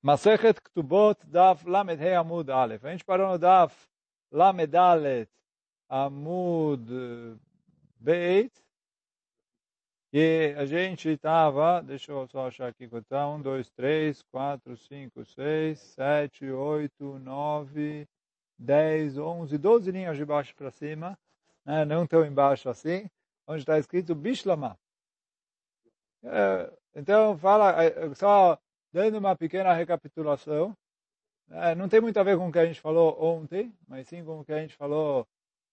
Masechet Ktubot Daf Lamed Hei Amud Aleph. A gente parou no Daf Lamed Alet Amud Beit. E a gente estava, deixa eu só achar aqui contar, um, dois, três, quatro, cinco, seis, sete, oito, nove, dez, onze, doze linhas de baixo para cima, né? não tão embaixo assim, onde está escrito Bishlama. É, então, fala, só dando uma pequena recapitulação. É, não tem muito a ver com o que a gente falou ontem, mas sim com o que a gente falou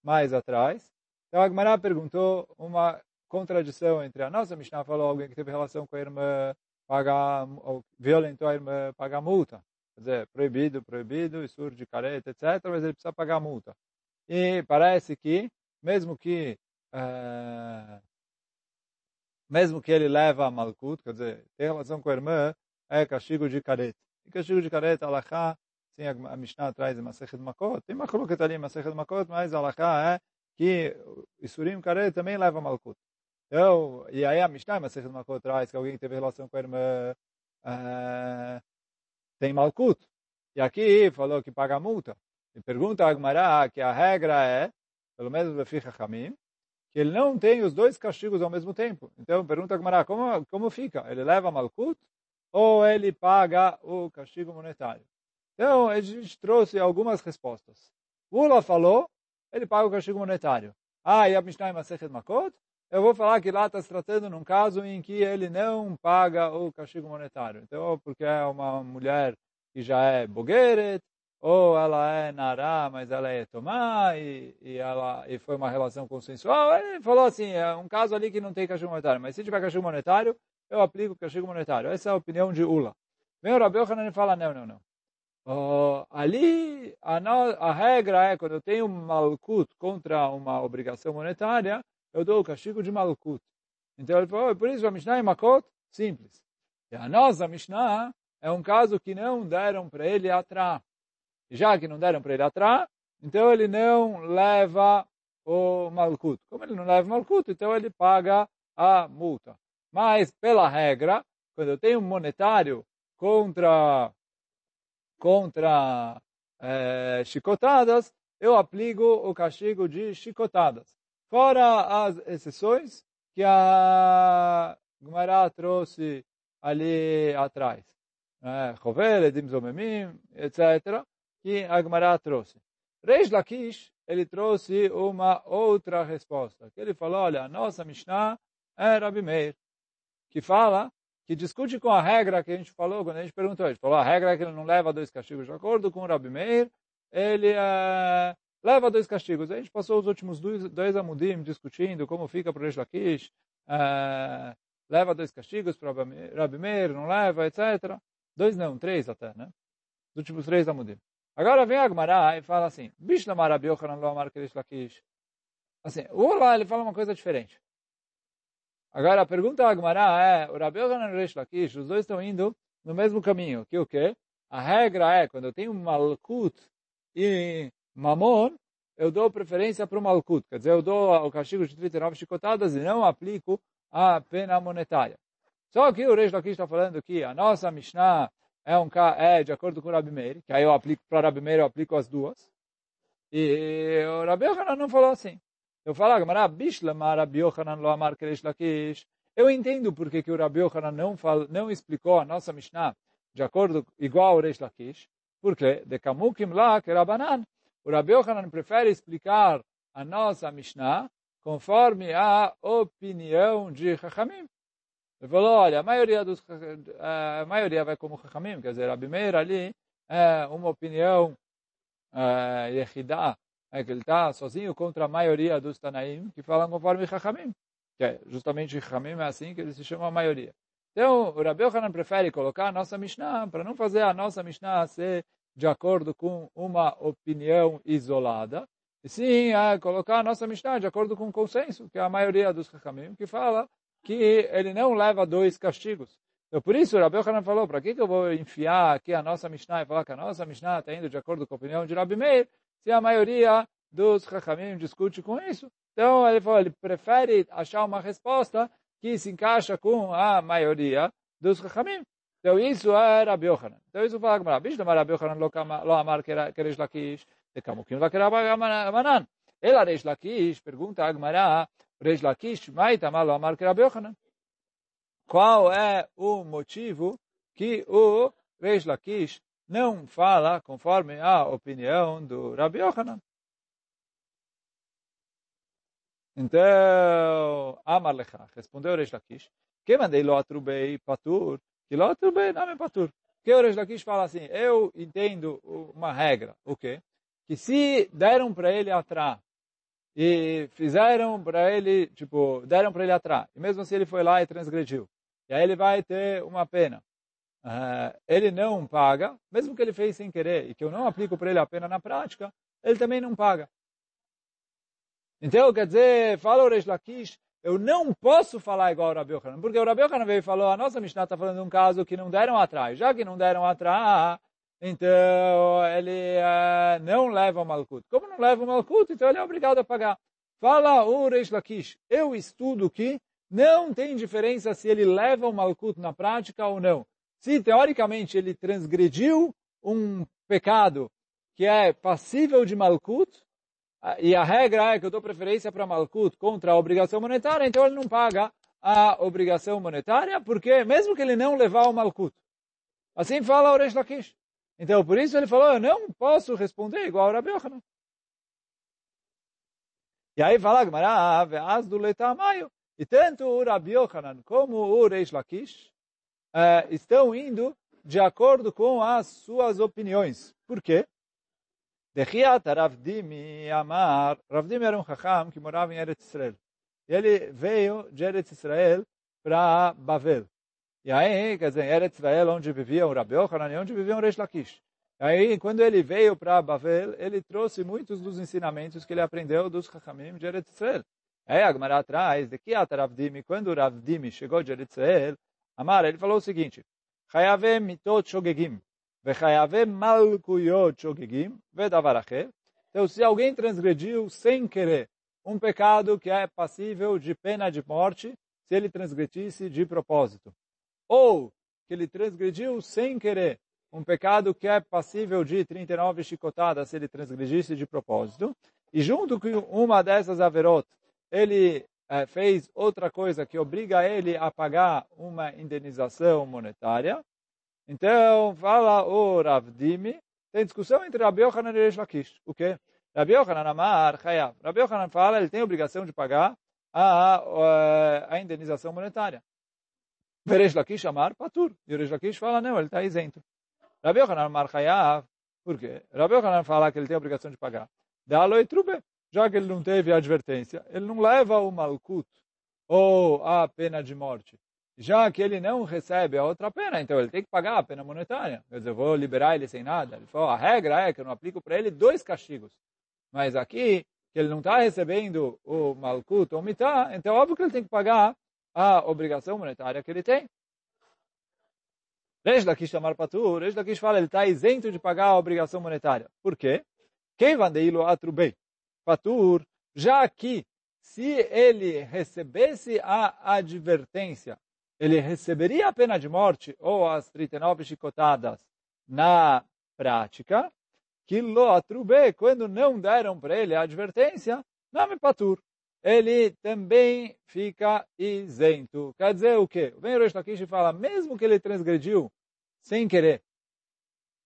mais atrás. Então, a Gemara perguntou uma contradição entre a nossa Mishnah falou alguém que teve relação com a irmã pagar, ou violentou a irmã pagar multa. Quer dizer, proibido, proibido, surge careta, etc., mas ele precisa pagar multa. E parece que, mesmo que é, mesmo que ele leva a malkut, quer dizer, tem relação com a irmã, é castigo de careta. E castigo de careta, alahá, sim, a Mishnah traz Masechet Makot, tem uma coloca ali Masechet Makot, mas alahá é que Isurim careta também leva malkut. Então, e aí a Mishnah, Masechet Makot traz que alguém que teve relação com a irmã uh, tem malkut. E aqui falou que paga multa. E pergunta a Agmará que a regra é, pelo menos do Hamim, que ele não tem os dois castigos ao mesmo tempo. Então, pergunta a Agmará, como, como fica? Ele leva malkut ou ele paga o castigo monetário? Então, a gente trouxe algumas respostas. Ula falou, ele paga o castigo monetário. Ah, e a Mishnah Masechet Makot? Eu vou falar que lá está se tratando num caso em que ele não paga o castigo monetário. Então, porque é uma mulher que já é bogueret, ou ela é nará, mas ela é tomá, e, e, ela, e foi uma relação consensual. Ele falou assim, é um caso ali que não tem castigo monetário, mas se tiver castigo monetário, eu aplico o castigo monetário. Essa é a opinião de Ula. Vem o Rabi Yohanan fala, não, não, não. Uh, ali, a, no, a, regra é, quando eu tenho malkut contra uma obrigação monetária, eu dou o castigo de malkut. Então ele falou, por isso a Mishnah é Makot, simples. E a nossa Mishnah é um caso que não deram para ele atrás. Já que não deram para ele atrás, então ele não leva o malkut. Como ele não leva o malkut, então ele paga a multa. Mas, pela regra, quando eu tenho um monetário contra, contra é, chicotadas, eu aplico o castigo de chicotadas. Fora as exceções que a Gemara trouxe ali atrás. Chovel, Edim Zomemim, etc. Que a Gemara trouxe. Reish Lakish, ele trouxe uma outra resposta. Que ele falou, olha, a nossa Mishnah é Rabi Meir que fala, que discute com a regra que a gente falou, quando a gente perguntou, a gente falou, a regra é que ele não leva dois castigos de acordo com o Rabi Meir, ele é, leva dois castigos. A gente passou os últimos dois, dois amudim discutindo como fica para o Reish Lakish, é, leva dois castigos para Rabi Meir, não leva, etc. Dois não, três até, né? Os últimos três amudim. Agora vem a Agmará e fala assim, Bishlamar Rabi Yochanan lo amar Reish Lakish. Assim, o Olá, ele fala uma coisa diferente. Agora, a pergunta a Agmará é, o Rabi Yohanan e o Reish Lakish, os dois estão indo no mesmo caminho, que o quê? A regra é, quando eu tenho Malkut e Mamon, eu dou preferência para o Malkut, quer dizer, eu dou o castigo de 39 chicotadas e não aplico a pena monetária. Só que o Reish Lakish está falando que a nossa Mishnah é, um, é de acordo com o Rabi Meir, que aí eu aplico para Rabi Meir, eu aplico as duas. E o Rabi não falou assim. Eu falo, Keresh Lakish. Eu entendo porque que o Rabi Yochanan não, fal, não explicou a nossa Mishnah de acordo igual ao Reish Lakish. Porque de Kamukim lá que. O Rabi Yochanan prefere explicar a nossa Mishnah conforme a opinião de Chachamim. Ele falou, olha, a maioria, dos, a maioria vai como Chachamim, quer dizer, a primeira ali é uma opinião Yehidah, é que ele está sozinho contra a maioria dos Tanaim que falam conforme Chachamim. Que é justamente Chachamim é assim que ele se chama a maioria. Então, o Rabi Yohanan prefere colocar a nossa Mishnah para não fazer a nossa Mishnah ser de acordo com uma opinião isolada, e sim é colocar a nossa Mishnah de acordo com o consenso, que é a maioria dos Chachamim, que fala que ele não leva dois castigos. Então, por isso, o Rabi Yohanan falou, para que, que eu vou enfiar aqui a nossa Mishnah e falar que a nossa Mishnah está indo de acordo com a opinião de Rabi Meir, se a maioria dos Chachamim discute com isso. Então, ele falou, ele prefere achar uma resposta que se encaixa com a maioria dos Chachamim. Então isso é Rabi Yochanan. Então isso fala Gemara. Bish lemar Rabi Yochanan lo amar que Reish Lakish. De Kamukim Manan. Ela Reish Lakish, pergunta a Gemara, Reish Lakish, Maitamar lo amar que Rabi Yochanan. Qual é o motivo que o Reish Lakish não fala conforme a opinião do Rabi Yochanan? Então, Amar Lecha, respondeu Reish Lakish, que mandei lo atrubei patur, que lo atrubei nome patur. Que o Reish Lakish fala assim, eu entendo uma regra, o quê? Que se deram para ele atrás, e fizeram para ele, tipo, deram para ele atrás, e mesmo assim ele foi lá e transgrediu, e aí ele vai ter uma pena. Uh, ele não paga, mesmo que ele fez sem querer, e que eu não aplico para ele a pena na prática, ele também não paga. Então, quer dizer, fala o Reish Lakish, eu não posso falar igual o Rabi Yochanan, porque o Rabi Yochanan veio e falou, a nossa Mishnah está falando de um caso que não deram atrás. Já que não deram atrás, então ele uh, não leva o Malkut. Como não leva o Malkut, então ele é obrigado a pagar. Fala o Reish Lakish, eu estudo que não tem diferença se ele leva o Malkut na prática ou não. Se teoricamente ele transgrediu um pecado que é passível de Malkut, e a regra é que eu dou preferência para Malkut contra a obrigação monetária, então ele não paga a obrigação monetária, porque mesmo que ele não levar o Malkut. Assim fala o Resh Lakish. Então, por isso ele falou, eu não posso responder igual a Rabi Yochanan. E aí fala Gemara, as do letamaio. E tanto o Rabi Yochanan como o Reish Lakish uh, estão indo de acordo com as suas opiniões. Por quê? Dechiat Ravdimi Amar, Ravdimi era um Chacham que morava em Eretz Israel. Ele veio de Eretz Israel para Bavel. E aí, quer dizer, Eretz Israel, onde vivia o Rabi Yochanan e onde vivia o Reish Lakish. E aí, quando ele veio para Bavel, ele trouxe muitos dos ensinamentos que ele aprendeu dos Chachamim de Eretz Israel. Aí a Gemara atrás, de que Ravdimi, quando o Ravdimi chegou de Eretz Israel, Amar, ele falou o seguinte, Chayavem mitot shogegim, Vechayave malkuyot shogegim vedavar Então, se alguém transgrediu sem querer um pecado que é passível de pena de morte, se ele transgredisse de propósito, ou que ele transgrediu sem querer um pecado que é passível de 39 chicotadas, se ele transgredisse de propósito, e junto com uma dessas averot, ele é, fez outra coisa que obriga ele a pagar uma indenização monetária, então, fala o Rav Dimi, tem discussão entre Rabi Yochanan e Reish Lakish. O quê? Rabi Yochanan Amar Chayav. Rabi Yochanan fala, ele tem obrigação de pagar a, a, a indenização monetária. Reish Lakish Amar Patur. E Reish Lakish fala, não, ele está isento. Rabi Yochanan Amar Chayav. Por quê? Rabi fala que ele tem obrigação de pagar. Dá-lo e trube. Já que ele não teve advertência, ele não leva o malkut ou a pena de morte já que ele não recebe a outra pena, então ele tem que pagar a pena monetária. Quer dizer, eu vou liberar ele sem nada. Ele falou, a regra é que eu não aplico para ele dois castigos. Mas aqui, que ele não está recebendo o malkut ou mitá, então é óbvio que ele tem que pagar a obrigação monetária que ele tem. Resh Lakish chamar patur, Resh Lakish fala, ele está isento de pagar a obrigação monetária. Por quê? Quem vandeilo atrubei? Patur, já que se ele recebesse a advertência ele receberia a pena de morte ou as 39 chicotadas na prática, que lo atrube, quando não deram para ele a advertência, nome patur. Ele também fica isento. Quer dizer o quê? O Rosh Lakish e fala, mesmo que ele transgrediu sem querer,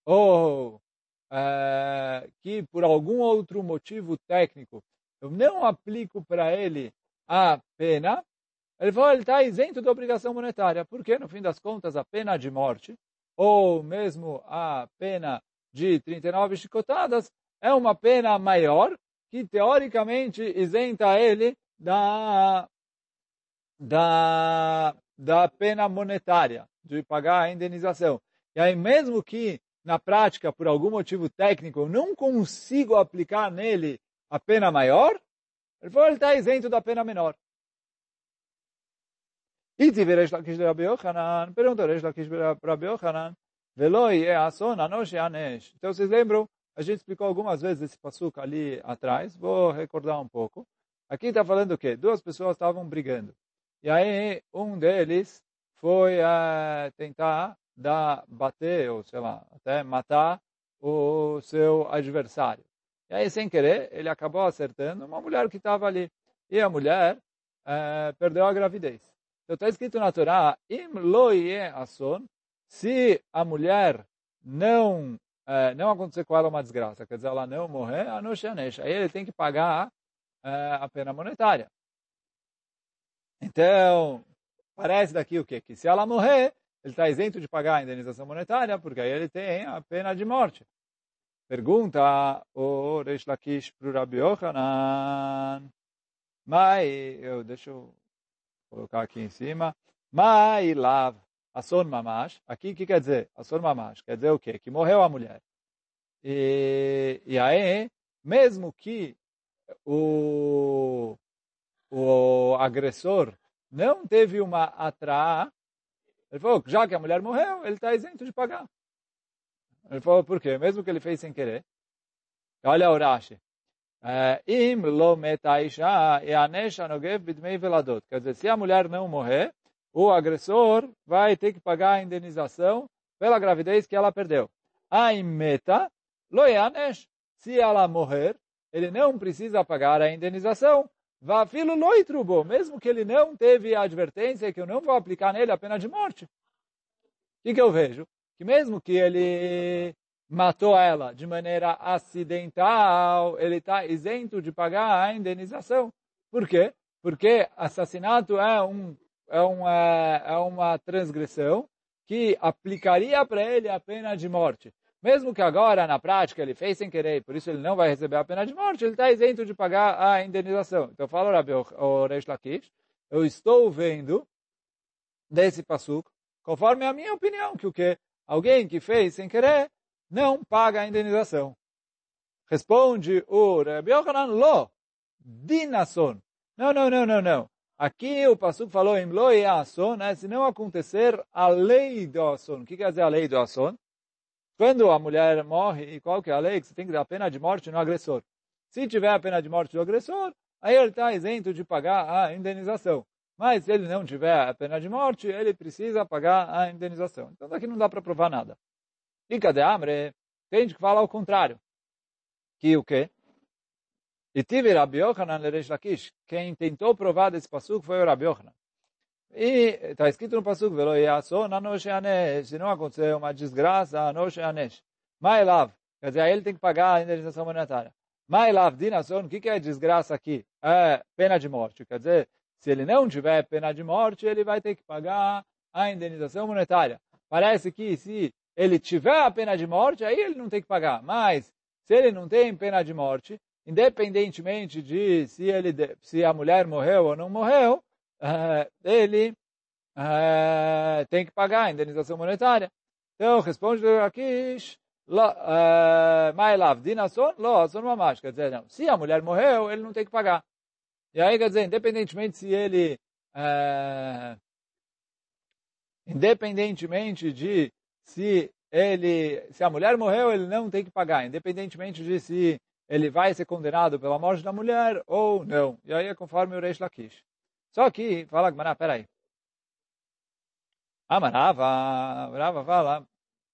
ou é, que por algum outro motivo técnico eu não aplico para ele a pena, ele falou, ele está isento da obrigação monetária, porque no fim das contas a pena de morte, ou mesmo a pena de 39 chicotadas, é uma pena maior que teoricamente isenta ele da, da, da pena monetária, de pagar a indenização. E aí mesmo que na prática, por algum motivo técnico, eu não consigo aplicar nele a pena maior, ele falou, ele está isento da pena menor. E tive Resh Lakish de Resh Lakish Yochanan, Veloi é anosh anesh. Então vocês lembram, a gente explicou algumas vezes esse passuco ali atrás, vou recordar um pouco. Aqui está falando o quê? Duas pessoas estavam brigando. E aí um deles foi uh, tentar da bater, ou sei lá, até matar o seu adversário. E aí, sem querer, ele acabou acertando uma mulher que estava ali. E a mulher é, perdeu a gravidez. Então está escrito na Torá, im ason, se a mulher não é, não acontecer com ela uma desgraça, quer dizer, ela não morrer, anoshanesh, aí ele tem que pagar é, a pena monetária. Então, parece daqui o quê? Que se ela morrer, ele está isento de pagar a indenização monetária, porque aí ele tem a pena de morte. Pergunta o Reish Lakish para o Rabi Yochanan. Mas, eu, deixa eu colocar aqui em cima. Mai lav Asson mamash. Aqui, o que quer dizer? Asson mamash. Quer dizer o quê? Que morreu a mulher. E, e aí, mesmo que o, o agressor não teve uma atraá, ele falou, já que a mulher morreu, ele está isento de pagar. Ele falou, por quê? Mesmo que ele fez sem querer. Olha o Rashi. Eh, Im lo metaisha e nogev bidmei veladot. Quer dizer, se a mulher não morrer, o agressor vai ter que pagar a indenização pela gravidez que ela perdeu. A meta lo yanesh. Se ela morrer, ele não precisa pagar a indenização. Vá filo loitrubo, mesmo que ele não teve a advertência que eu não vou aplicar nele a pena de morte. O que, que eu vejo? Que mesmo que ele matou ela de maneira acidental, ele está isento de pagar a indenização. Por quê? Porque assassinato é, um, é, uma, é uma transgressão que aplicaria para ele a pena de morte. Mesmo que agora, na prática, ele fez sem querer, por isso ele não vai receber a pena de morte, ele está isento de pagar a indenização. Então, fala o Reish Lakish, eu estou vendo desse passuco, conforme a minha opinião, que o que alguém que fez sem querer não paga a indenização. Responde o Rabbi Yochanan, lo, dinason. Não, não, não, não, não. Aqui o passuco falou em lo e ason, né? se não acontecer a lei do ason. O que quer dizer a lei do ason? Quando a mulher morre, e qual que é a lei? Que você tem que dar a pena de morte no agressor. Se tiver a pena de morte do agressor, aí ele está isento de pagar a indenização. Mas se ele não tiver a pena de morte, ele precisa pagar a indenização. Então daqui não dá para provar nada. E cadê Amre? Tem gente que fala ao contrário. Que o quê? E tive Rabi Yochanan Lakish. Quem tentou provar desse passuco foi o Rabi Yochanan. E está escrito no passuco, velo se não acontecer uma desgraça, anosh anesh. Mailav, quer dizer, ele tem que pagar a indenização monetária. Mailav dinason, o que, que é desgraça aqui? É pena de morte. Quer dizer, se ele não tiver pena de morte, ele vai ter que pagar a indenização monetária. Parece que se ele tiver a pena de morte, aí ele não tem que pagar. Mas, se ele não tem pena de morte, independentemente de se, ele, se a mulher morreu ou não morreu, uh, ele uh, tem que pagar a indenização monetária. Então, responde o Akish, Mailav, Dinason, Lo, Ason Mamash. Quer dizer, não, se a mulher morreu, ele não tem que pagar. E aí, quer dizer, independentemente se ele... Uh, independentemente de se ele, se a mulher morreu, ele não tem que pagar, independentemente de se ele vai ser condenado pela morte da mulher ou não. E aí é conforme o Reish Lakish. Só que, fala Gmará, peraí. Ah, mas Rava, Rava fala,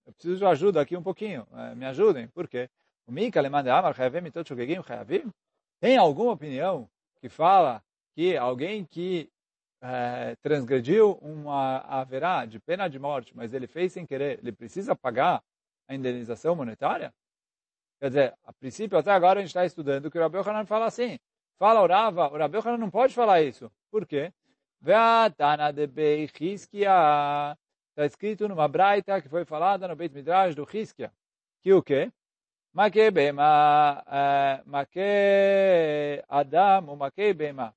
eu preciso de ajuda aqui um pouquinho, eh, me ajudem, por quê? O Mika le manda amar chayavim itot shogegim chayavim? Tem alguma opinião que fala que alguém que é, transgrediu uma haverá de pena de morte, mas ele fez sem querer, ele precisa pagar a indenização monetária? Quer dizer, a princípio, até agora a gente está estudando que o Rabbi Hanan fala assim. Fala o Rava, o Hanan não pode falar isso. Por quê? Ve'atana de Beichiskia. Está escrito numa braita que foi falada no Beit Midrash do Hiskia. Que o quê? Make bema, eh, make Adam, o make bema.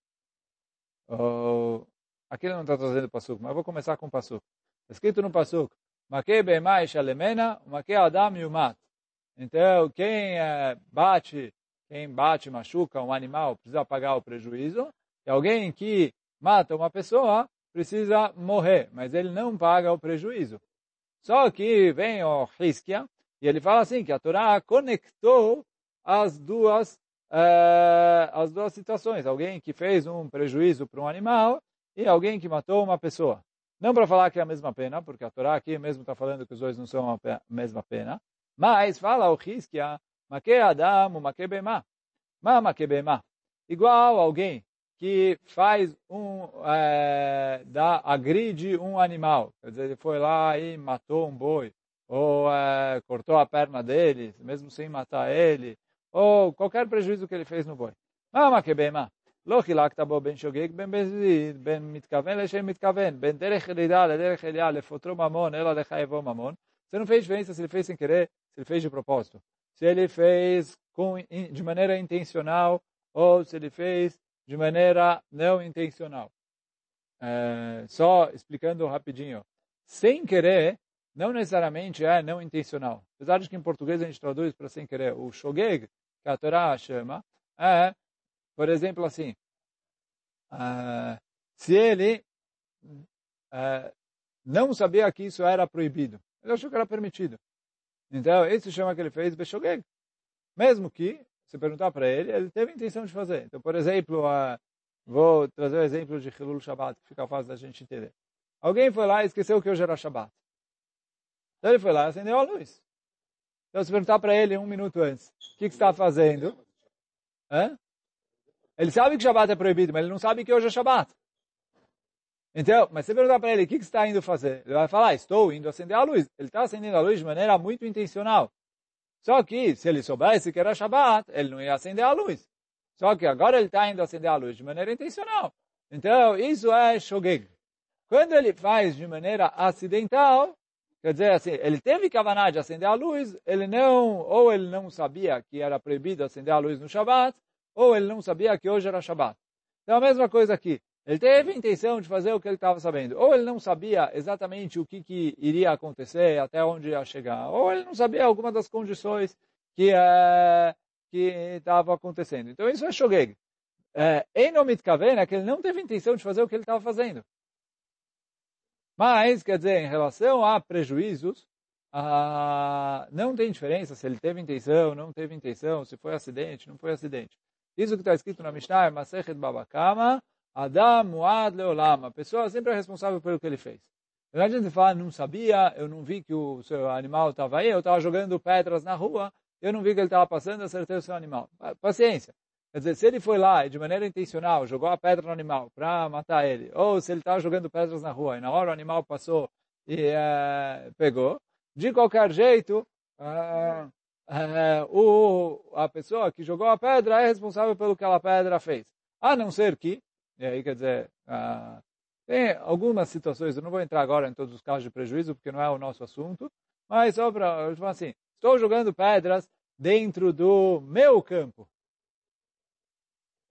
Oh, aqui ele não está trazendo o passuco, mas eu vou começar com o passuco. Está escrito no passuco, Makei be'emai shalemena, makei adam yumat. Então, quem é, bate, quem bate, machuca um animal, precisa pagar o prejuízo. E alguém que mata uma pessoa, precisa morrer, mas ele não paga o prejuízo. Só que vem o Hiskia, e ele fala assim, que a Torá conectou as duas uh, as duas situações. Alguém que fez um prejuízo para um animal e alguém que matou uma pessoa. Não para falar que é a mesma pena, porque a Torá aqui mesmo está falando que os dois não são a mesma pena, mas fala o Hiskia, Make Adam, Make Bema. Ma Make Bema. Igual alguém que faz um, é, dá, agride um animal. Quer dizer, ele foi lá e matou um boi, ou é, cortou a perna dele, mesmo sem matar ele, ou qualquer prejuízo que ele fez no boi. מה כבהמה? לא חילקת בו בין שוגג בין בזיד, בין מתכוון לשם מתכוון, בין דרך ירידה לדרך עלייה, לפוטרו ממון, אלא לחייבו ממון. Você não fez diferença se ele fez sem querer, se ele fez de propósito. Se ele fez com, de maneira intencional ou se ele fez de maneira não intencional. É, só explicando rapidinho. Sem querer, não necessariamente é não intencional. Apesar de que em português a gente traduz para sem querer. O shogeg, que a Torá chama, é, por exemplo, assim, uh, se ele uh, não sabia que isso era proibido, ele achou que era permitido. Então, esse chama que ele fez Beshogeg. Mesmo que, se perguntar para ele, ele teve a intenção de fazer. Então, por exemplo, uh, vou trazer o exemplo de Hilul Shabbat, que fica fácil da gente entender. Alguém foi lá e esqueceu que hoje era Shabbat. Então ele foi lá e acendeu a luz. Então, se perguntar para ele um minuto antes, o que, que está fazendo? Hã? Ele sabe que Shabbat é proibido, mas ele não sabe que hoje é Shabbat. Então, mas você perguntar para ele, o que, que está indo fazer? Ele vai falar, estou indo acender a luz. Ele está acendendo a luz de maneira muito intencional. Só que, se ele soubesse que era Shabbat, ele não ia acender a luz. Só que agora ele está indo acender a luz de maneira intencional. Então, isso é shogeg. Quando ele faz de maneira acidental, quer dizer assim, ele teve kavaná de acender a luz, ele não, ou ele não sabia que era proibido acender a luz no Shabbat, ou ele não sabia que hoje era Shabbat. Então, a mesma coisa aqui. Ele teve a intenção de fazer o que ele estava sabendo. Ou ele não sabia exatamente o que, que iria acontecer, até onde ia chegar. Ou ele não sabia alguma das condições que é, que estava acontecendo. Então isso é shogeg. Em nome de é que ele não teve intenção de fazer o que ele estava fazendo. Mas, quer dizer, em relação a prejuízos, não tem diferença se ele teve intenção, não teve intenção, se foi acidente, não foi acidente. Isso que está escrito na Mishnah é Masechet Babakama, Adam Muad Leolam. A pessoa sempre é responsável pelo que ele fez. Não adianta falar, não sabia, eu não vi que o seu animal estava aí, eu estava jogando pedras na rua, eu não vi que ele estava passando, acertei o seu animal. Paciência. Quer dizer, se ele foi lá e de maneira intencional jogou a pedra no animal para matar ele, ou se ele estava jogando pedras na rua e na hora o animal passou e é, pegou, de qualquer jeito, uh, uh, o, a pessoa que jogou a pedra é responsável pelo que aquela pedra fez. A não ser que e aí, quer dizer, ah, tem algumas situações, eu não vou entrar agora em todos os casos de prejuízo, porque não é o nosso assunto, mas só para, assim, estou jogando pedras dentro do meu campo.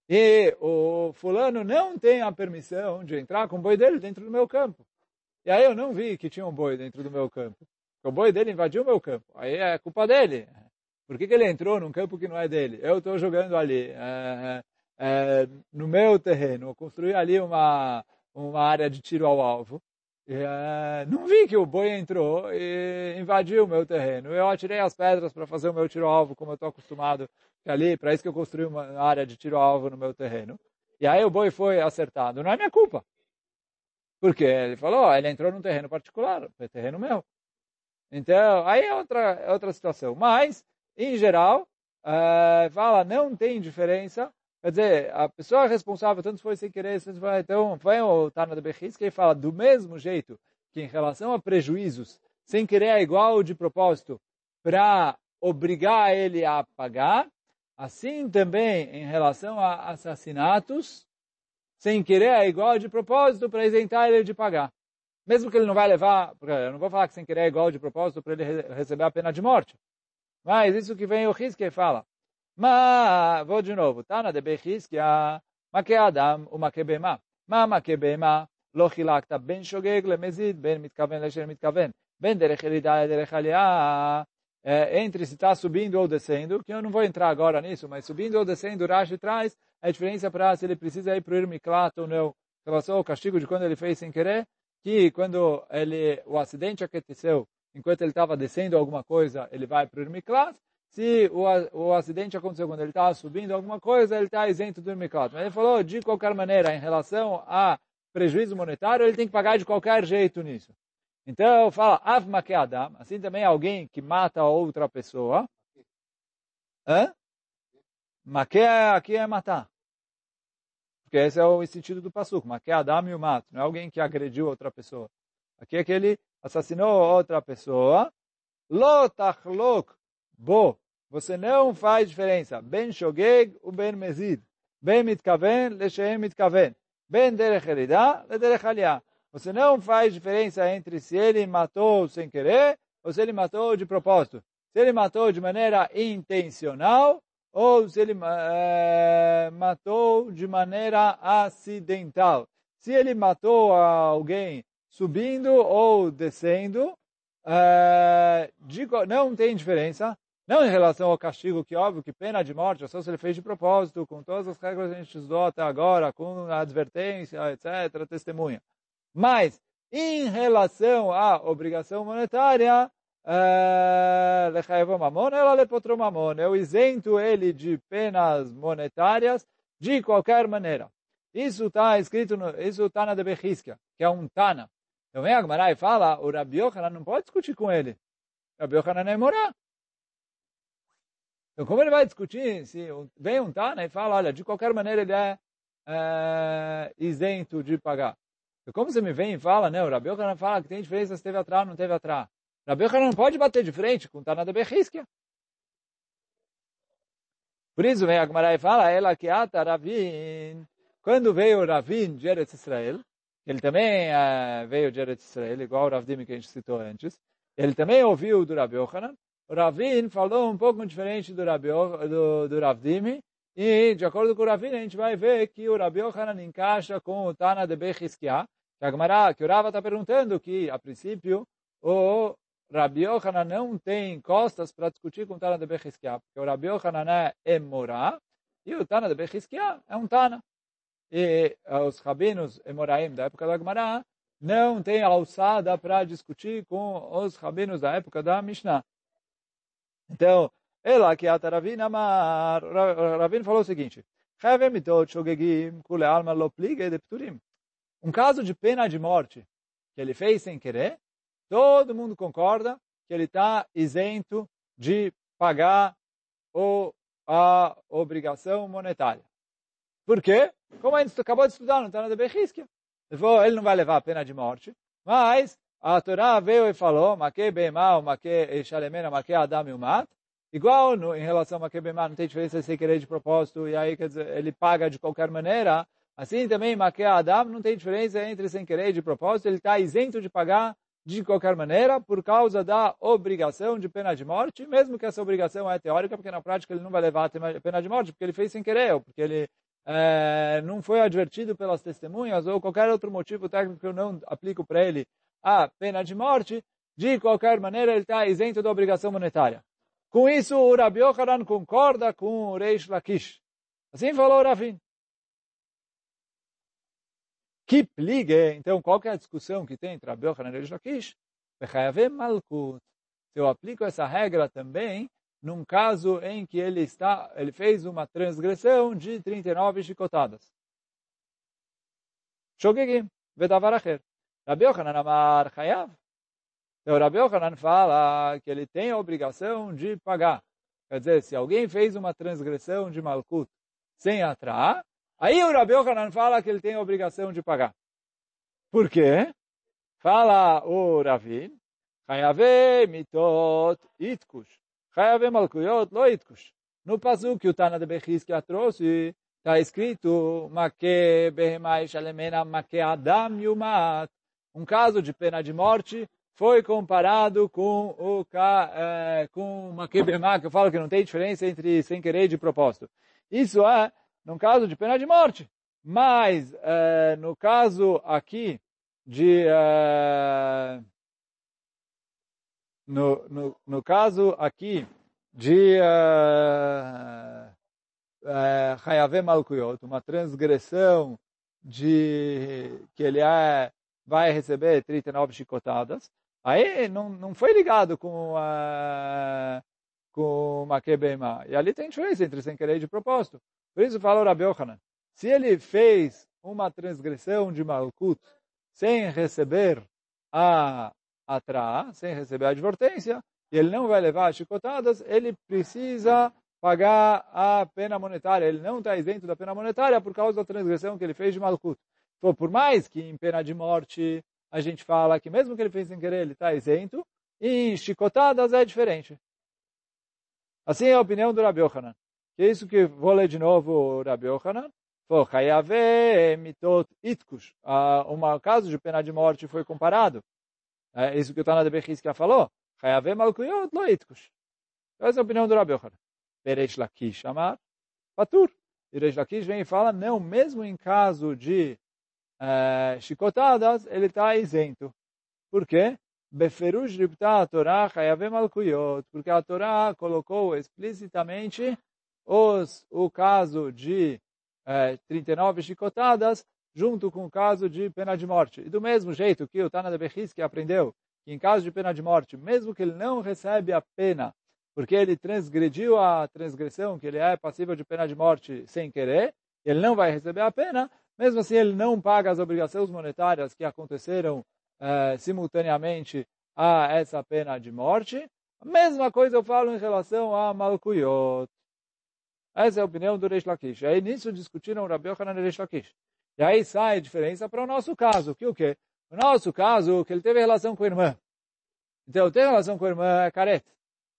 E o fulano não tem a permissão de entrar com o boi dele dentro do meu campo. E aí eu não vi que tinha um boi dentro do meu campo. O boi dele invadiu o meu campo. Aí é culpa dele. Por que, que ele entrou num campo que não é dele? Eu estou jogando ali. É, é, no meu terreno, construí ali uma, uma área de tiro ao alvo. E, é, não vi que o boi entrou e invadiu o meu terreno. Eu atirei as pedras para fazer o meu tiro ao alvo, como eu estou acostumado ali, para isso que eu construí uma área de tiro ao alvo no meu terreno. E aí o boi foi acertado. Não é minha culpa. Porque ele falou, ele entrou num terreno particular, foi terreno meu. Então, aí é outra, é outra situação. Mas, em geral, uh, fala, não tem diferença Quer dizer, a pessoa responsável, tanto foi sem querer, tanto foi, então, foi o Tana de Bechis que fala do mesmo jeito que em relação a prejuízos, sem querer é igual de propósito, para obrigar ele a pagar, assim também em relação a assassinatos, sem querer é igual de propósito para isentar ele de pagar. Mesmo que ele não vai levar, eu não vou falar que sem querer é igual de propósito para ele receber a pena de morte. Mas isso que vem o Rizke fala. Ma, vou de novo. Tana de Bechiskia, Make Adam, o Make Bema. Ma Make Bema, לא חילקת בין שוגג למזיד, בין מתכוון לאשר מתכוון, בין דרך ירידה לדרך עלייה, entre se está subindo ou descendo, que eu não vou entrar agora nisso, mas subindo ou descendo, o Rashi traz a diferença para se ele precisa ir para o Irmiklat ou não, em relação ao castigo de quando ele fez sem querer, que quando ele, o acidente aconteceu, enquanto ele estava descendo alguma coisa, ele vai para o Irmiklat, se o, o acidente aconteceu quando ele estava subindo alguma coisa, ele está isento do Miklat. Mas ele falou, de qualquer maneira, em relação a prejuízo monetário, ele tem que pagar de qualquer jeito nisso. Então, fala, Av Adam, assim também alguém que mata outra pessoa. Hã? Maque aqui é matar. Porque esse é o sentido do passuco. Maque Adam e o mato. Não é alguém que agrediu outra pessoa. Aqui é que ele assassinou outra pessoa. Lo tachlok bo. Você não faz diferença. Ben shogeg u ben mezid. Ben mitkaven leshem mitkaven. Ben derech eridá le derech aliyah. Você não faz diferença entre se ele matou sem querer ou se ele matou de propósito. Se ele matou de maneira intencional ou se ele é, matou de maneira acidental. Se ele matou alguém subindo ou descendo, é, de, não tem diferença. Não em relação ao castigo, que óbvio que pena de morte só se ele fez de propósito, com todas as regras que a gente estudou até agora, com a advertência, etc., testemunha. Mas, em relação à obrigação monetária, eu isento ele de penas monetárias de qualquer maneira. Isso está escrito, no, isso está na Debechiskia, que é um Tana. Então vem a Gemara e fala, o Rabi não pode discutir com ele. O Rabi Yochanan é morar. Então como ele vai discutir se vem um Tana e fala, olha, de qualquer maneira ele é, é isento de pagar. Então como você me vem e fala, né, o Rabi Yochanan fala que tem diferença se teve atrás ou não teve atrás. Rabi Yochanan não pode bater de frente com Tana de Bechiskia. Por isso vem a Gemara e fala, ela que ata Ravin, quando veio Ravin de Eretz Israel, ele também uh, veio de Eretz Israel, igual o Ravdim que a gente citou antes, ele também ouviu do Rabi Yochanan, o Ravin falou um pouco diferente do, Rabi, do, do Ravdim, e de acordo com o Ravin, a gente vai ver que o Rabi Yochanan encaixa com o Tana de Bechiskia, que que o Rava está perguntando que, a princípio, o Rabi Yohanan não tem costas para discutir com o Tana de Bechiskia, porque o Rabi Yohanan é Morá e o Tana de Bechiskia é um Tana. E os rabinos Emoraim da época da Gemara não tem alçada para discutir com os rabinos da época da Mishnah. Então, ela que a Ravina Amar, Ravin falou o seguinte, um caso de pena de morte que ele fez sem querer, todo mundo concorda que ele está isento de pagar o, a obrigação monetária. Por quê? Como a gente acabou de estudar no Tana de Bechiskia. Ele não vai levar a pena de morte, mas a Torá veio e falou, Make Beimá, Make Shalemena, Make Adam e Umat, igual no, em relação a Make Beimá, não tem diferença se querer de propósito, e aí quer dizer, ele paga de qualquer maneira, assim também Make Adam não tem diferença entre sem querer de propósito, ele está isento de pagar de qualquer maneira, por causa da obrigação de pena de morte, mesmo que essa obrigação é teórica, porque na prática ele não vai levar a pena de morte, porque ele fez sem querer, ou porque ele é, não foi advertido pelas testemunhas, ou qualquer outro motivo técnico que eu não aplico para ele a pena de morte, de qualquer maneira ele está isento da obrigação monetária. Com isso, o Rabi Yochanan concorda com o Reish Lakish. Assim falou o Ravin. Que pligue, então, qual é a discussão que tem entre Rabi Yochanan e Reish Lakish? Malkut. Se eu aplico essa regra também num caso em que ele está, ele fez uma transgressão de 39 chicotadas. Shogegim, vedavaracher. Rabi Yochanan amar chayav. Então, Rabi Yochanan fala que ele tem a obrigação de pagar. Quer dizer, se alguém fez uma transgressão de Malkut sem atrair, Aí o Rabi Yochanan fala que ele tem a obrigação de pagar. Por quê? Fala o Ravin, Chayave mitot itkush, Chayave malkuyot lo itkush. No passo que o Tana de Bechiskia trouxe, está escrito, Make behemai shalemena make adam yumat. Um caso de pena de morte foi comparado com o é, com Make behemai, que eu falo que não tem diferença entre sem querer e de propósito. Isso é num caso de pena de morte. Mas, é, no caso aqui de... É, no, no, no caso aqui de Hayavem uh, Malkuyot, uma transgressão de que ele é, vai receber 39 chicotadas, aí não, não foi ligado com uh, com Makebema. E ali tem diferença entre sem querer e de propósito. Por isso falou Rabi Yohanan, se ele fez uma transgressão de Malkut sem receber a atraá, sem receber a advertência, e ele não vai levar chicotadas, ele precisa pagar a pena monetária. Ele não está isento da pena monetária por causa da transgressão que ele fez de Malkut. Então, por mais que em pena de morte a gente fala que mesmo que ele fez sem querer, ele está isento, e em chicotadas é diferente. Assim é a opinião do Rabi Yohanan. Que é isso que vou ler de novo o Rabi Yohanan. mitot itkush. Um caso de pena de morte foi comparado. É isso que o Tana de Bechiskia falou. Hayave malkuyot lo itkush. Essa é a opinião do Rabi Yohanan. Peresh Lakish amar patur. E Lakish vem e fala, não, mesmo em caso de uh, chicotadas, ele está isento. Por quê? Beferush ripta a Torá porque a Torá colocou explicitamente os, o caso de eh, 39 chicotadas junto com o caso de pena de morte. E do mesmo jeito que o Tana de que aprendeu que em caso de pena de morte, mesmo que ele não recebe a pena, porque ele transgrediu a transgressão, que ele é passível de pena de morte sem querer, ele não vai receber a pena, mesmo assim ele não paga as obrigações monetárias que aconteceram eh, simultaneamente a essa pena de morte. A mesma coisa eu falo em relação a Malkuyot. Essa é a opinião do Reish Lakish. Aí nisso discutiram Rabi Yochanan e Reish Lakish. E aí sai a diferença para o nosso caso. Que o quê? O nosso caso, que ele teve relação com a irmã. Então, ter relação com a irmã é caret.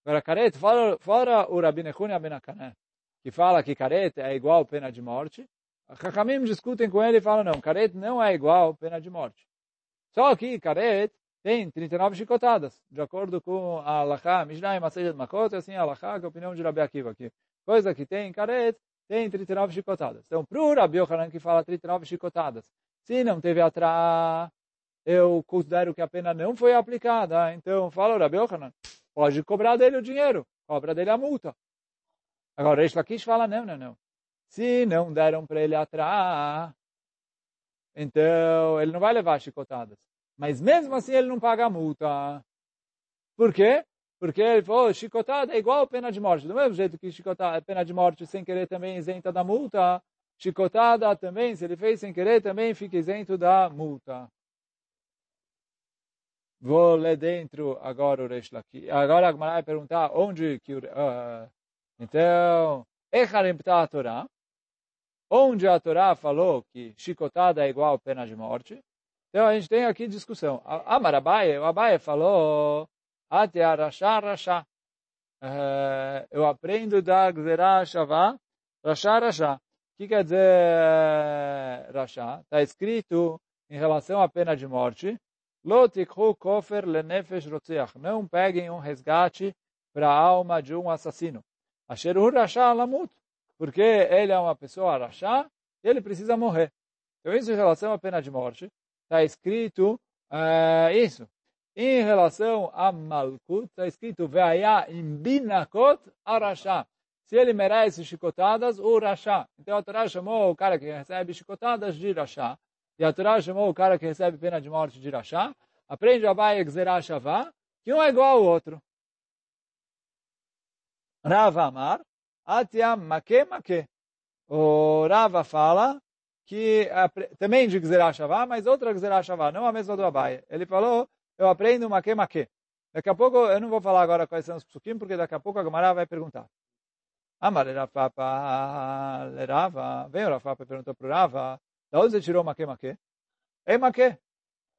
Agora, caret, fora, fora o Rabi Nechun Abenakané, que fala que caret é igual pena de morte, Hakamim discutem com ele e falam, não, caret não é igual pena de morte. Só que caret tem 39 chicotadas, de acordo com a Alaha, Mishnah e Masejed Makot, assim a Alaha, que é a opinião de Rabi Akiva aqui coisa que tem caret, tem 39 chicotadas. Então, para o Rabi Yohanan que fala 39 chicotadas, se não teve atrás, eu considero que a pena não foi aplicada. Então, fala o Rabi Yohanan, pode cobrar dele o dinheiro, cobra dele a multa. Agora, Reish Lakish fala, não, não, não. Se não deram para ele atrás, então ele não vai levar chicotadas. Mas mesmo assim ele não paga a multa. Por quê? Porque ele falou, chicotada é igual pena de morte. Do mesmo jeito que chicotada, pena de morte sem querer também isenta da multa, chicotada também, se ele fez sem querer, também fica isento da multa. Vou ler dentro agora o Reish. Agora a Gemara vai perguntar onde que... Uh, então, Echarim a Torá. Onde a Torá falou que chicotada é igual pena de morte. Então a gente tem aqui discussão. Amar Abaye, o Abaye falou até a Rasha Rasha. Eu aprendo da Gzerah Shavá, Rasha Rasha. O que quer dizer Rasha? Está escrito em relação à pena de morte, kofer lenefesh. Não peguem um resgate para a alma de um assassino. Asheru Rasha lamut. Porque ele é uma pessoa Rasha, ele precisa morrer. Então, isso em relação à pena de morte, está escrito uh, isso. Em relação a Malkut, está escrito Veaya imbinakot arasha. Se ele merece chicotadas, o Rasha. Então a Torá chamou o cara que recebe chicotadas de Rasha. E a Torá chamou o cara que recebe pena de morte de Rasha. Aprende a Baia Gzerah Shavá, que um é igual ao outro. Rava Amar, Atiam Make Make. O Rava fala que também de Gzerah Shavá, mas outra Gzerah Shavá, não a mesma do Abaia. Ele falou eu aprendo maque maque. Daqui a pouco, eu não vou falar agora quais são os psukim, porque daqui a pouco a Gamara vai perguntar. Amar Rafapa Lerava, veio Rafapa e perguntou para o Rava, da onde você tirou maque maque? É maque.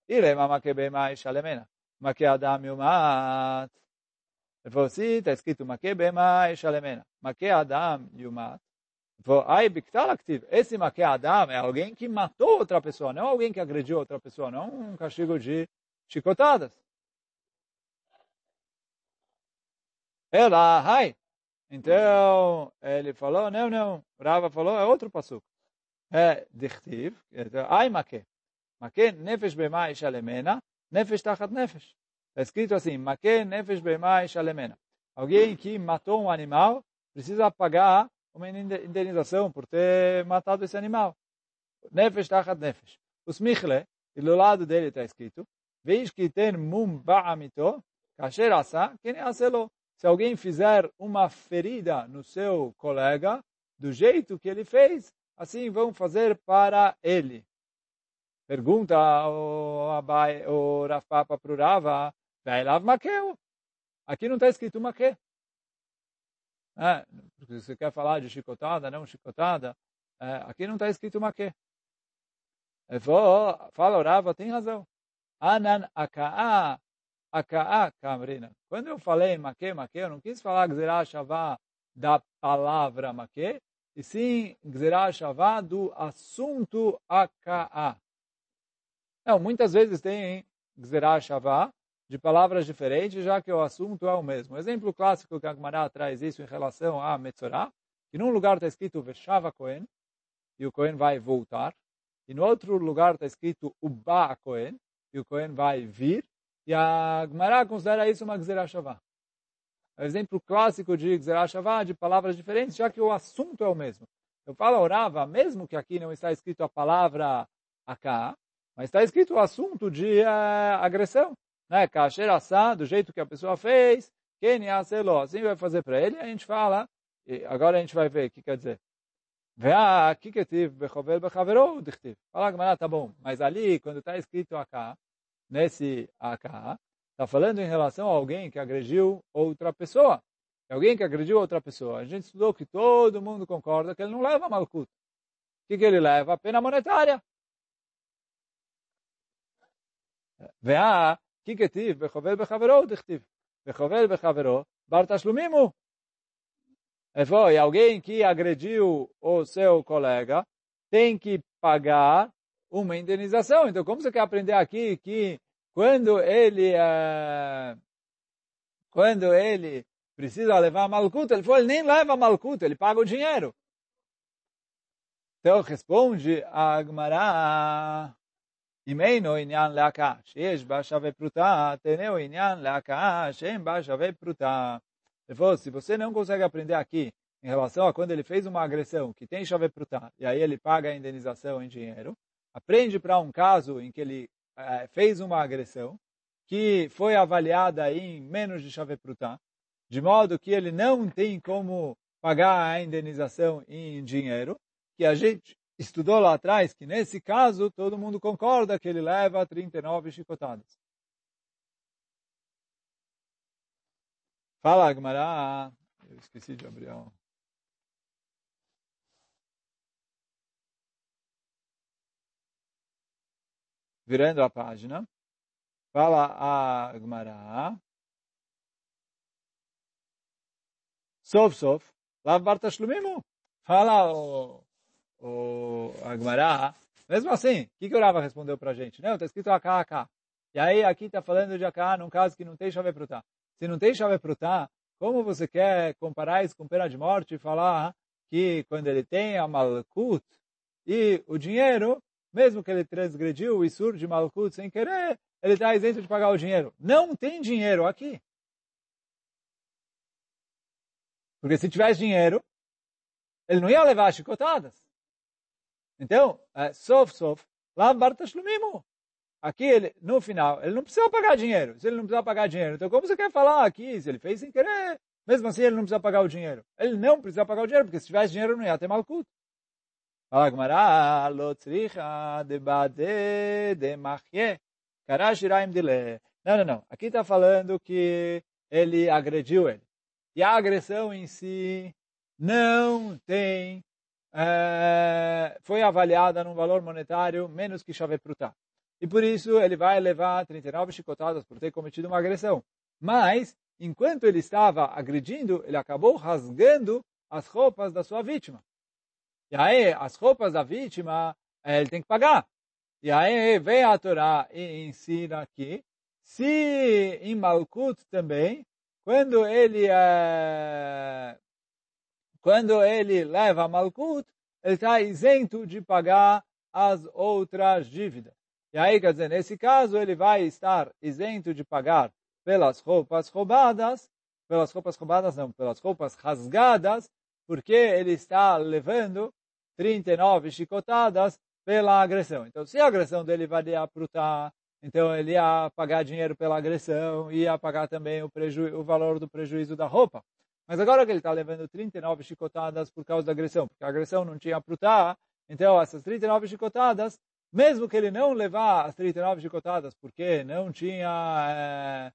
Ile maque bema shalemena. Maque adam yumat. Sim, está escrito maque bema shalemena. Maque adam yumat. Ai, biktal activo. Esse maque adam é alguém que matou outra pessoa, não alguém que agrediu outra pessoa, não um castigo de chicotadas. Ela, ai. Então, ele falou, não, não. Rava falou, é outro passuco. É dichtiv, ai make. Make nefesh bema ishalemena, nefesh tachat nefesh. Está escrito assim, nefesh bema ishalemena. Alguém que matou um animal precisa pagar uma indenização por ter matado esse animal. Nefesh tachat nefesh. O smichle, e do lado dele está escrito, Veis que tem mum ba'amito, kasher asa, quem aselo. Se alguém fizer uma ferida no seu colega, do jeito que ele fez, assim vão fazer para ele. Pergunta o, Abai, o para o Rava, Veilav Makeu. Aqui não está escrito Makeu. É, porque você quer falar de chicotada, não chicotada, é, aqui não está escrito Makeu. Fala o Rava, tem razão. Anan Aka'a, Aka'a Kamrina. Quando eu falei Makeu, Makeu, eu não quis falar Gzerah da palavra Makeu, e sim Gzerah do assunto Aka'a. Não, muitas vezes tem Gzerah de palavras diferentes, já que o assunto é o mesmo. exemplo clássico que a Gemara traz isso em relação a Metzorah, que num lugar está escrito Veshava Kohen, e o Kohen vai voltar, e no outro lugar está escrito Uba Kohen, e o Kohen vai vir, e a Gemara considera isso uma Gzerah Shavá. É um exemplo clássico de Gzerah Shavá, de palavras diferentes, já que o assunto é o mesmo. Eu falo orava, mesmo que aqui não está escrito a palavra Aká, mas está escrito o assunto de uh, agressão. Né? Kasher do jeito que a pessoa fez, quem asselou, assim vai fazer para ele, a gente fala, e agora a gente vai ver o que quer dizer. Vea, que que tive, bechovel bechaverou, dichtiv. Fala, Gamara, tá bom. Mas ali, quando está escrito acá, nesse acá, está falando em relação a alguém que agrediu outra pessoa. Alguém que agrediu outra pessoa. A gente estudou que todo mundo concorda que ele não leva malkut. O que, que ele leva? Pena monetária. וה, כי כתיב, וחובל בחברו, דכתיב, וחובל בחברו, בר תשלומים הוא. Foi alguém que agrediu o seu colega, tem que pagar uma indenização. Então, como você quer aprender aqui que quando ele é, quando ele precisa levar malcuta, ele falou, ele nem leva malcuta, ele paga o dinheiro. Então, responde a Agmará, אם אינו עניין להקה שיש בה שווה פרוטה, תנאו עניין להקה שאין בה שווה פרוטה. Se você não consegue aprender aqui em relação a quando ele fez uma agressão que tem chave pruta e aí ele paga a indenização em dinheiro, aprende para um caso em que ele é, fez uma agressão que foi avaliada em menos de chave pruta, de modo que ele não tem como pagar a indenização em dinheiro, que a gente estudou lá atrás que nesse caso todo mundo concorda que ele leva 39 chicotadas. Fala, Agmará. Eu esqueci de abrir ó. Virando a página. Fala a Agmará. Sof, sof. Lav Bartashlumimo. Fala o o Agmará, mesmo assim, o que, que o Rava respondeu para a gente? Não, está escrito AK, AK. E aí aqui está falando de AK num caso que não tem chave prutá. Se não tem chave prutá, como você quer comparar isso com pena de morte e falar que quando ele tem a malkut e o dinheiro, mesmo que ele transgrediu o Isur de malkut sem querer, ele está isento de pagar o dinheiro. Não tem dinheiro aqui. Porque se tivesse dinheiro, ele não ia levar chicotadas. Então, é, sof, sof, lá bartashlumimo. Aqui, ele, no final, ele não precisa pagar dinheiro. Se ele não precisa pagar dinheiro, então como você quer falar aqui? Se ele fez sem querer, mesmo assim ele não precisa pagar o dinheiro. Ele não precisa pagar o dinheiro, porque se tivesse dinheiro não ia ter malkut. Fala Gmará, lo tzricha de machye, karashiraim. Não, não, não. Aqui está falando que ele agrediu ele. E a agressão em si não tem é, foi avaliada num valor monetário menos que chave pruta. E por isso ele vai levar 39 chicotadas por ter cometido uma agressão. Mas, enquanto ele estava agredindo, ele acabou rasgando as roupas da sua vítima. E aí, as roupas da vítima, eh, ele tem que pagar. E aí, vem a Torá e ensina aqui, se em Malkut também, quando ele é, quando ele leva Malkut, ele está isento de pagar as outras dívidas. E aí, quer dizer, nesse caso, ele vai estar isento de pagar pelas roupas roubadas, pelas roupas roubadas não, pelas roupas rasgadas, porque ele está levando 39 chicotadas pela agressão. Então, se a agressão dele valia prutar, então ele ia pagar dinheiro pela agressão, ia pagar também o, o valor do prejuízo da roupa. Mas agora que ele está levando 39 chicotadas por causa da agressão, porque a agressão não tinha prutá, Então, essas 39 chicotadas, mesmo que ele não levar as 39 chicotadas, porque não tinha, é,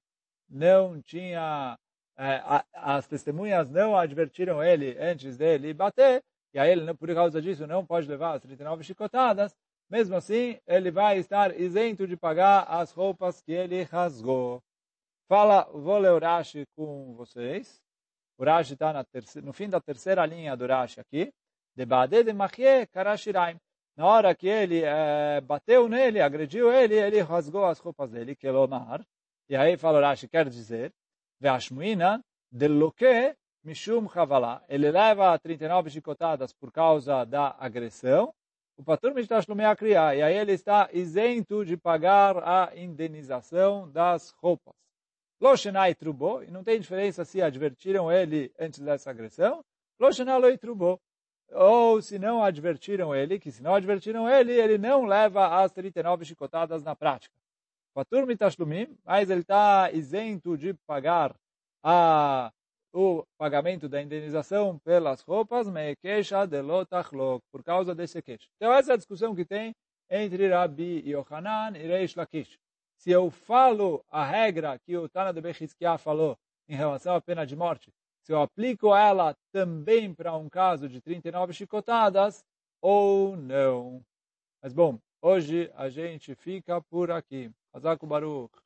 não tinha, é, as testemunhas não advertiram ele antes dele bater, e aí ele, por causa disso, não pode levar as 39 chicotadas, mesmo assim, ele vai estar isento de pagar as roupas que ele rasgou. Fala, vou ler Rashi com vocês. O Rashi está no fim da terceira linha do Rashi aqui. Debade de machie karashiraim. Na hora que ele é, bateu nele, agrediu ele, ele rasgou as roupas dele, que lomar. E aí fala o Rashi, quer dizer, ve'ashmuina deloque mishum chavala. Ele leva 39 chicotadas por causa da agressão o patur mistashlumei kriya, e aí ele está isento de pagar a indenização das roupas. Loshenai trubo, e não tem diferença se advertiram ele antes dessa agressão, Loshenai trubo. Ou se não advertiram ele, que se não advertiram ele, ele não leva as 39 chicotadas na prática. Patur mitashlumim, mas ele está isento de pagar a o pagamento da indenização pelas roupas, me queixa de lotachlok, por causa desse queixa. Então essa é a discussão que tem entre Rabi Yohanan e Reish Lakish. Se eu falo a regra que o Tana de Bechizkiah falou em relação à pena de morte, se eu aplico ela também para um caso de 39 chicotadas ou não. Mas bom, hoje a gente fica por aqui. Azaku Baruch.